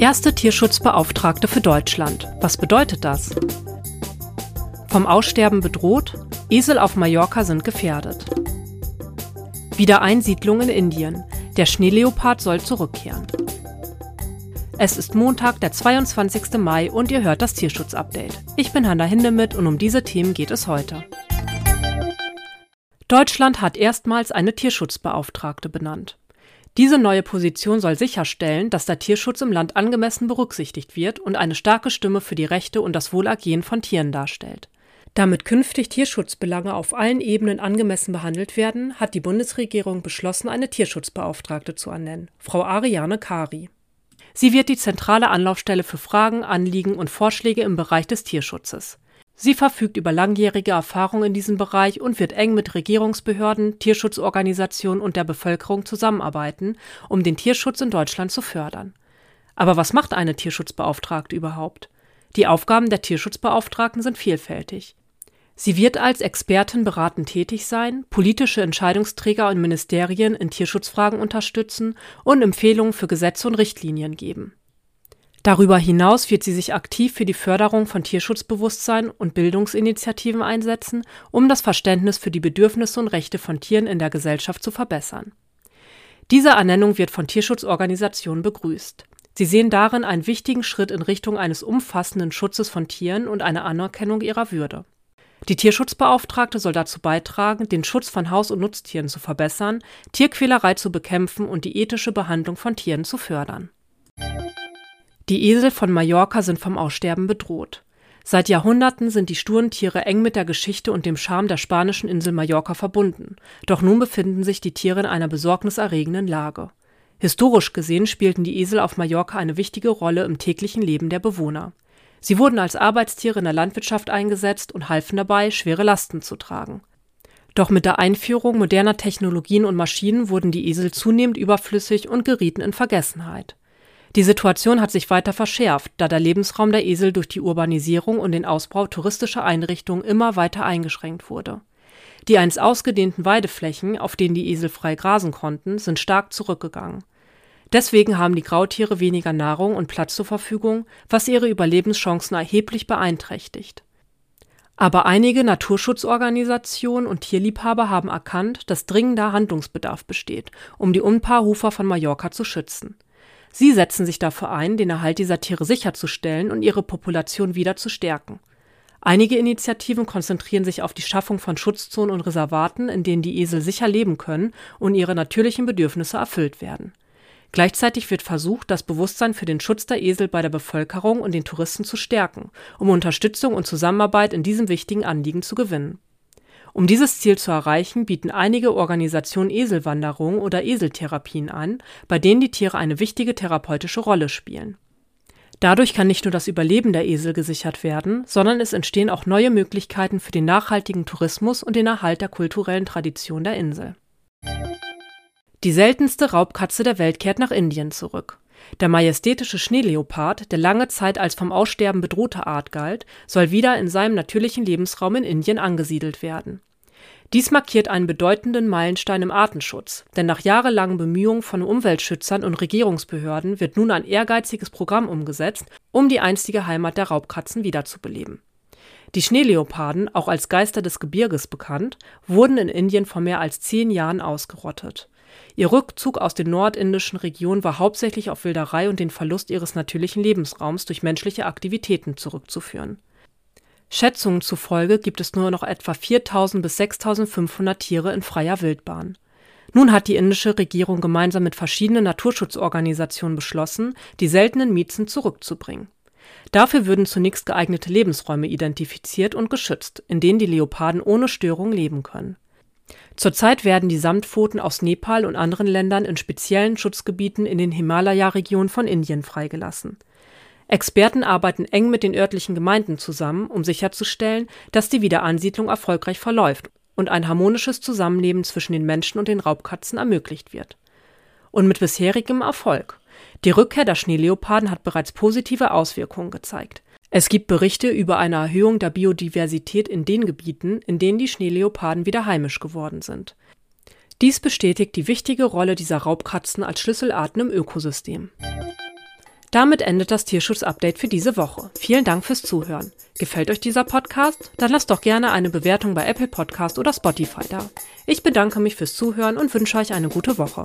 Erste Tierschutzbeauftragte für Deutschland. Was bedeutet das? Vom Aussterben bedroht? Esel auf Mallorca sind gefährdet. Wiedereinsiedlung in Indien. Der Schneeleopard soll zurückkehren. Es ist Montag, der 22. Mai und ihr hört das Tierschutzupdate. Ich bin Hanna Hindemith und um diese Themen geht es heute. Deutschland hat erstmals eine Tierschutzbeauftragte benannt. Diese neue Position soll sicherstellen, dass der Tierschutz im Land angemessen berücksichtigt wird und eine starke Stimme für die Rechte und das Wohlergehen von Tieren darstellt. Damit künftig Tierschutzbelange auf allen Ebenen angemessen behandelt werden, hat die Bundesregierung beschlossen, eine Tierschutzbeauftragte zu ernennen, Frau Ariane Kari. Sie wird die zentrale Anlaufstelle für Fragen, Anliegen und Vorschläge im Bereich des Tierschutzes. Sie verfügt über langjährige Erfahrung in diesem Bereich und wird eng mit Regierungsbehörden, Tierschutzorganisationen und der Bevölkerung zusammenarbeiten, um den Tierschutz in Deutschland zu fördern. Aber was macht eine Tierschutzbeauftragte überhaupt? Die Aufgaben der Tierschutzbeauftragten sind vielfältig. Sie wird als Expertin beratend tätig sein, politische Entscheidungsträger und Ministerien in Tierschutzfragen unterstützen und Empfehlungen für Gesetze und Richtlinien geben. Darüber hinaus wird sie sich aktiv für die Förderung von Tierschutzbewusstsein und Bildungsinitiativen einsetzen, um das Verständnis für die Bedürfnisse und Rechte von Tieren in der Gesellschaft zu verbessern. Diese Ernennung wird von Tierschutzorganisationen begrüßt. Sie sehen darin einen wichtigen Schritt in Richtung eines umfassenden Schutzes von Tieren und eine Anerkennung ihrer Würde. Die Tierschutzbeauftragte soll dazu beitragen, den Schutz von Haus- und Nutztieren zu verbessern, Tierquälerei zu bekämpfen und die ethische Behandlung von Tieren zu fördern. Die Esel von Mallorca sind vom Aussterben bedroht. Seit Jahrhunderten sind die sturen Tiere eng mit der Geschichte und dem Charme der spanischen Insel Mallorca verbunden. Doch nun befinden sich die Tiere in einer besorgniserregenden Lage. Historisch gesehen spielten die Esel auf Mallorca eine wichtige Rolle im täglichen Leben der Bewohner. Sie wurden als Arbeitstiere in der Landwirtschaft eingesetzt und halfen dabei, schwere Lasten zu tragen. Doch mit der Einführung moderner Technologien und Maschinen wurden die Esel zunehmend überflüssig und gerieten in Vergessenheit. Die Situation hat sich weiter verschärft, da der Lebensraum der Esel durch die Urbanisierung und den Ausbau touristischer Einrichtungen immer weiter eingeschränkt wurde. Die einst ausgedehnten Weideflächen, auf denen die Esel frei grasen konnten, sind stark zurückgegangen. Deswegen haben die Grautiere weniger Nahrung und Platz zur Verfügung, was ihre Überlebenschancen erheblich beeinträchtigt. Aber einige Naturschutzorganisationen und Tierliebhaber haben erkannt, dass dringender Handlungsbedarf besteht, um die Unpaarhufer von Mallorca zu schützen. Sie setzen sich dafür ein, den Erhalt dieser Tiere sicherzustellen und ihre Population wieder zu stärken. Einige Initiativen konzentrieren sich auf die Schaffung von Schutzzonen und Reservaten, in denen die Esel sicher leben können und ihre natürlichen Bedürfnisse erfüllt werden. Gleichzeitig wird versucht, das Bewusstsein für den Schutz der Esel bei der Bevölkerung und den Touristen zu stärken, um Unterstützung und Zusammenarbeit in diesem wichtigen Anliegen zu gewinnen. Um dieses Ziel zu erreichen, bieten einige Organisationen Eselwanderungen oder Eseltherapien an, bei denen die Tiere eine wichtige therapeutische Rolle spielen. Dadurch kann nicht nur das Überleben der Esel gesichert werden, sondern es entstehen auch neue Möglichkeiten für den nachhaltigen Tourismus und den Erhalt der kulturellen Tradition der Insel. Die seltenste Raubkatze der Welt kehrt nach Indien zurück. Der majestätische Schneeleopard, der lange Zeit als vom Aussterben bedrohte Art galt, soll wieder in seinem natürlichen Lebensraum in Indien angesiedelt werden. Dies markiert einen bedeutenden Meilenstein im Artenschutz, denn nach jahrelangen Bemühungen von Umweltschützern und Regierungsbehörden wird nun ein ehrgeiziges Programm umgesetzt, um die einstige Heimat der Raubkatzen wiederzubeleben. Die Schneeleoparden, auch als Geister des Gebirges bekannt, wurden in Indien vor mehr als zehn Jahren ausgerottet. Ihr Rückzug aus den nordindischen Regionen war hauptsächlich auf Wilderei und den Verlust ihres natürlichen Lebensraums durch menschliche Aktivitäten zurückzuführen. Schätzungen zufolge gibt es nur noch etwa 4000 bis 6500 Tiere in freier Wildbahn. Nun hat die indische Regierung gemeinsam mit verschiedenen Naturschutzorganisationen beschlossen, die seltenen Miezen zurückzubringen. Dafür würden zunächst geeignete Lebensräume identifiziert und geschützt, in denen die Leoparden ohne Störung leben können. Zurzeit werden die Samtpfoten aus Nepal und anderen Ländern in speziellen Schutzgebieten in den Himalaya-Regionen von Indien freigelassen. Experten arbeiten eng mit den örtlichen Gemeinden zusammen, um sicherzustellen, dass die Wiederansiedlung erfolgreich verläuft und ein harmonisches Zusammenleben zwischen den Menschen und den Raubkatzen ermöglicht wird. Und mit bisherigem Erfolg. Die Rückkehr der Schneeleoparden hat bereits positive Auswirkungen gezeigt. Es gibt Berichte über eine Erhöhung der Biodiversität in den Gebieten, in denen die Schneeleoparden wieder heimisch geworden sind. Dies bestätigt die wichtige Rolle dieser Raubkatzen als Schlüsselarten im Ökosystem. Damit endet das Tierschutz-Update für diese Woche. Vielen Dank fürs Zuhören. Gefällt euch dieser Podcast? Dann lasst doch gerne eine Bewertung bei Apple Podcast oder Spotify da. Ich bedanke mich fürs Zuhören und wünsche euch eine gute Woche.